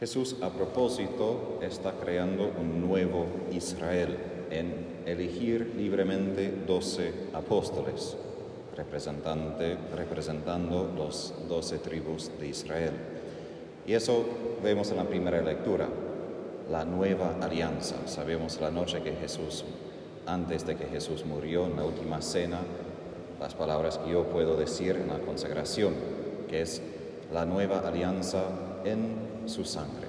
Jesús a propósito está creando un nuevo Israel en elegir libremente doce apóstoles, representando los doce tribus de Israel. Y eso vemos en la primera lectura, la nueva alianza. Sabemos la noche que Jesús, antes de que Jesús murió en la última cena, las palabras que yo puedo decir en la consagración, que es la nueva alianza en su sangre.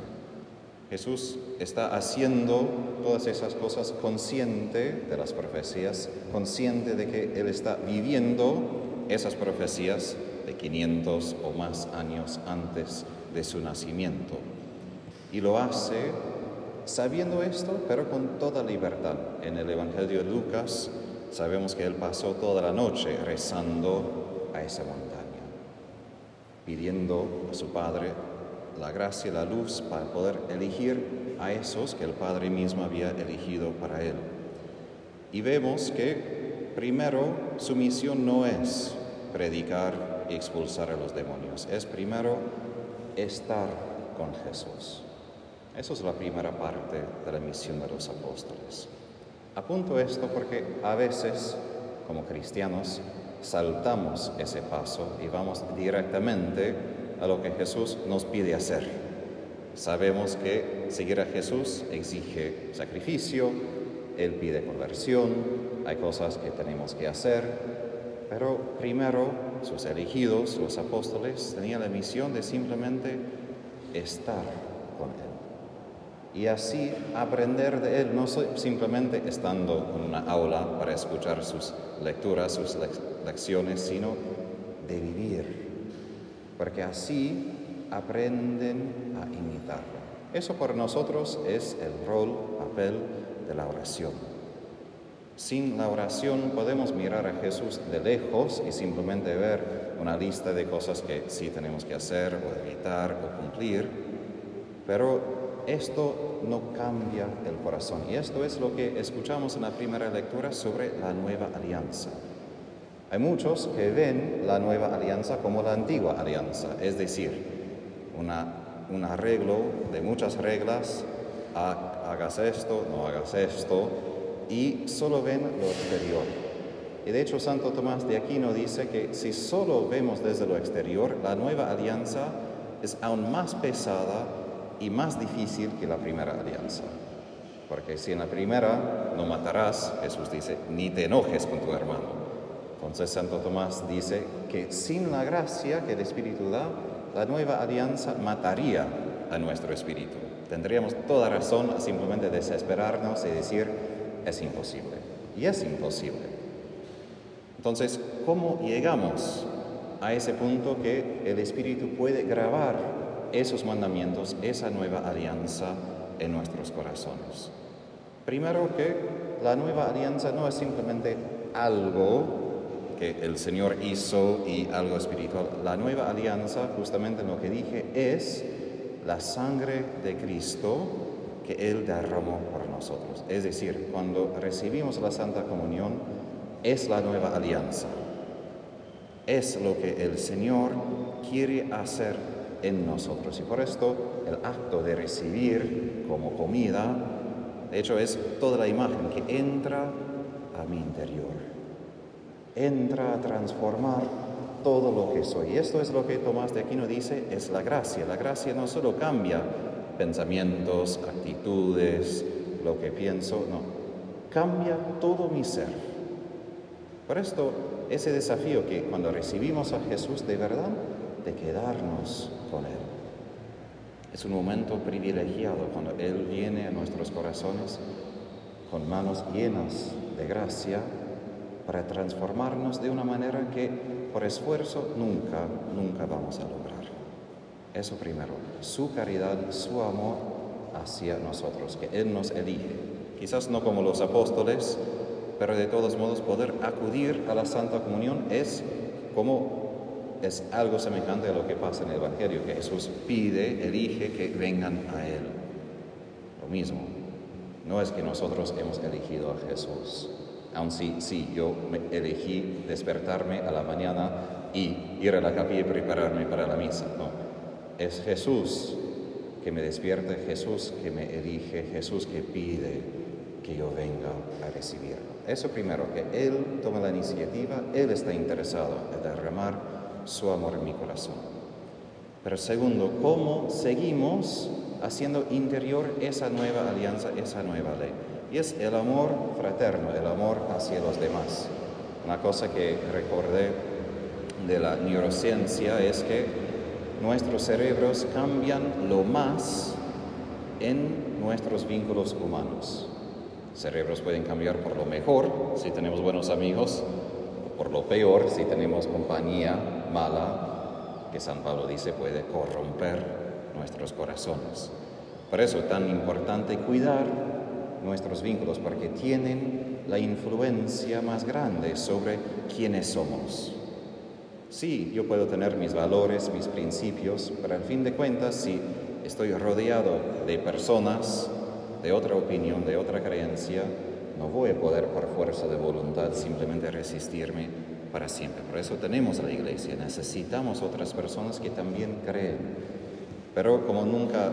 Jesús está haciendo todas esas cosas consciente de las profecías, consciente de que Él está viviendo esas profecías de 500 o más años antes de su nacimiento. Y lo hace sabiendo esto, pero con toda libertad. En el Evangelio de Lucas sabemos que Él pasó toda la noche rezando a esa montaña, pidiendo a su Padre la gracia la luz para poder elegir a esos que el Padre mismo había elegido para él. Y vemos que primero su misión no es predicar y expulsar a los demonios, es primero estar con Jesús. Eso es la primera parte de la misión de los apóstoles. Apunto esto porque a veces, como cristianos, saltamos ese paso y vamos directamente a lo que Jesús nos pide hacer. Sabemos que seguir a Jesús exige sacrificio, Él pide conversión, hay cosas que tenemos que hacer, pero primero sus elegidos, los apóstoles, tenían la misión de simplemente estar con Él. Y así aprender de Él, no simplemente estando en una aula para escuchar sus lecturas, sus lecciones, sino de vivir porque así aprenden a imitarlo. Eso para nosotros es el rol, papel de la oración. Sin la oración podemos mirar a Jesús de lejos y simplemente ver una lista de cosas que sí tenemos que hacer o evitar o cumplir, pero esto no cambia el corazón. Y esto es lo que escuchamos en la primera lectura sobre la nueva alianza. Hay muchos que ven la nueva alianza como la antigua alianza, es decir, un arreglo de muchas reglas, hagas esto, no hagas esto, y solo ven lo exterior. Y de hecho Santo Tomás de Aquino dice que si solo vemos desde lo exterior, la nueva alianza es aún más pesada y más difícil que la primera alianza. Porque si en la primera no matarás, Jesús dice, ni te enojes con tu hermano. Entonces Santo Tomás dice que sin la gracia que el Espíritu da, la nueva alianza mataría a nuestro espíritu. Tendríamos toda razón a simplemente desesperarnos y decir, es imposible. Y es imposible. Entonces, ¿cómo llegamos a ese punto que el Espíritu puede grabar esos mandamientos, esa nueva alianza en nuestros corazones? Primero que la nueva alianza no es simplemente algo que el Señor hizo y algo espiritual. La nueva alianza, justamente lo que dije, es la sangre de Cristo que Él derramó por nosotros. Es decir, cuando recibimos la Santa Comunión, es la nueva alianza. Es lo que el Señor quiere hacer en nosotros. Y por esto el acto de recibir como comida, de hecho, es toda la imagen que entra a mi interior entra a transformar todo lo que soy. Esto es lo que Tomás de Aquino dice, es la gracia. La gracia no solo cambia pensamientos, actitudes, lo que pienso, no, cambia todo mi ser. Por esto, ese desafío que cuando recibimos a Jesús de verdad, de quedarnos con Él. Es un momento privilegiado cuando Él viene a nuestros corazones con manos llenas de gracia para transformarnos de una manera que por esfuerzo nunca, nunca vamos a lograr. Eso primero, su caridad, su amor hacia nosotros, que Él nos elige. Quizás no como los apóstoles, pero de todos modos poder acudir a la Santa Comunión es como es algo semejante a lo que pasa en el Evangelio, que Jesús pide, elige que vengan a Él. Lo mismo, no es que nosotros hemos elegido a Jesús, Aun si, sí, yo elegí despertarme a la mañana y ir a la capilla y prepararme para la misa. No, es Jesús que me despierte Jesús, que me elige, Jesús que pide que yo venga a recibirlo. Eso primero, que Él toma la iniciativa, Él está interesado en derramar su amor en mi corazón. Pero segundo, ¿cómo seguimos haciendo interior esa nueva alianza, esa nueva ley? Y es el amor fraterno, el amor hacia los demás. Una cosa que recordé de la neurociencia es que nuestros cerebros cambian lo más en nuestros vínculos humanos. Cerebros pueden cambiar por lo mejor si tenemos buenos amigos, o por lo peor si tenemos compañía mala, que San Pablo dice puede corromper nuestros corazones. Por eso es tan importante cuidar nuestros vínculos, porque tienen la influencia más grande sobre quiénes somos. Sí, yo puedo tener mis valores, mis principios, pero al fin de cuentas, si estoy rodeado de personas de otra opinión, de otra creencia, no voy a poder por fuerza de voluntad simplemente resistirme para siempre. Por eso tenemos la iglesia, necesitamos otras personas que también creen. Pero como nunca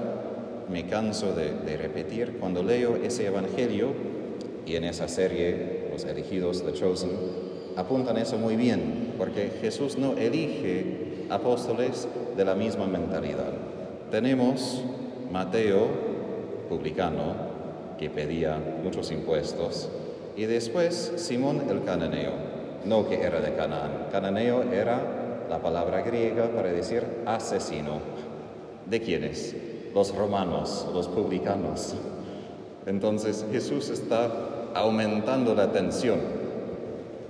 me canso de, repetir, cuando leo ese Evangelio y en esa serie, los elegidos, The Chosen, apuntan eso muy bien, porque Jesús no elige apóstoles de la misma mentalidad. Tenemos Mateo, publicano, que pedía muchos impuestos, y después Simón el cananeo, no que era de Canaán. Cananeo era la palabra griega para decir asesino. ¿De quiénes? Los romanos, los publicanos. Entonces Jesús está aumentando la tensión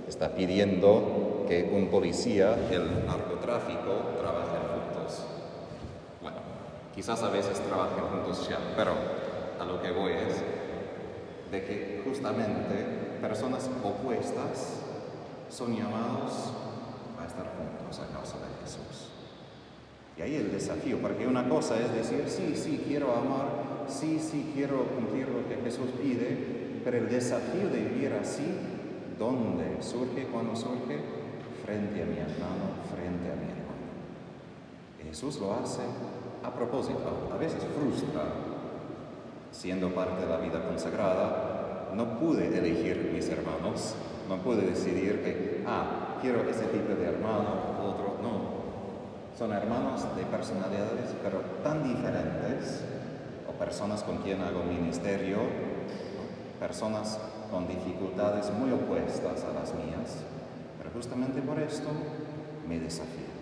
está pidiendo que un policía, el narcotráfico, trabajen juntos. Bueno, quizás a veces trabajen juntos ya, pero a lo que voy es de que justamente personas opuestas son llamados a estar juntos a causa de Jesús. Y ahí el desafío, porque una cosa es decir, sí, sí, quiero amar, sí, sí, quiero cumplir lo que Jesús pide, pero el desafío de vivir así ¿Dónde surge cuando surge? Frente a mi hermano, frente a mi hermano. Jesús lo hace a propósito, a veces frustra. Siendo parte de la vida consagrada, no pude elegir mis hermanos, no pude decidir que, ah, quiero ese tipo de hermano. Son hermanos de personalidades, pero tan diferentes, o personas con quien hago ministerio, personas con dificultades muy opuestas a las mías, pero justamente por esto me desafían.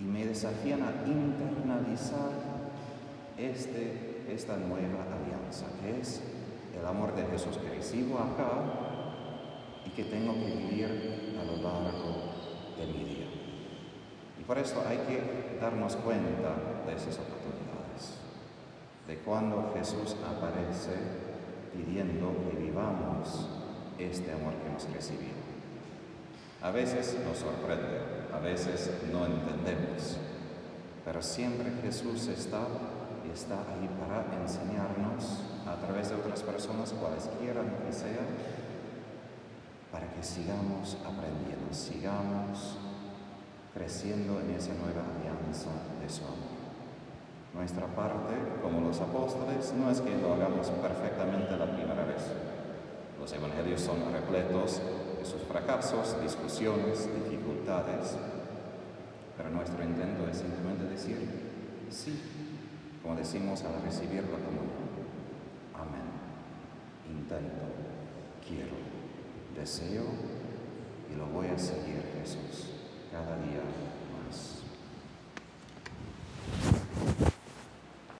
Y me desafían a internalizar este, esta nueva alianza, que es el amor de Jesús que recibo acá y que tengo que vivir a lo largo de mi día. Por esto hay que darnos cuenta de esas oportunidades, de cuando Jesús aparece pidiendo que vivamos este amor que hemos recibido. A veces nos sorprende, a veces no entendemos, pero siempre Jesús está y está ahí para enseñarnos a través de otras personas, cualesquiera que sean, para que sigamos aprendiendo, sigamos creciendo en esa nueva alianza de su amor. Nuestra parte, como los apóstoles, no es que lo hagamos perfectamente la primera vez. Los evangelios son repletos de sus fracasos, discusiones, dificultades, pero nuestro intento es simplemente decir sí, como decimos al recibir la comunión. Amén. Intento, quiero, deseo y lo voy a seguir, Jesús, cada día